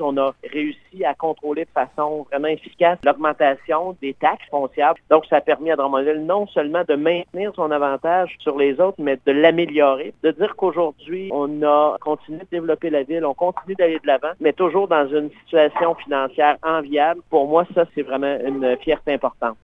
On a réussi à contrôler de façon vraiment efficace l'augmentation des taxes foncières. Donc, ça a permis à Drummondville non seulement de maintenir son avantage sur les autres, mais de l'améliorer. De dire qu'aujourd'hui, on a continué de développer la ville, on continue d'aller de l'avant, mais toujours dans une situation financière enviable. Pour moi, ça, c'est vraiment une fierté importante.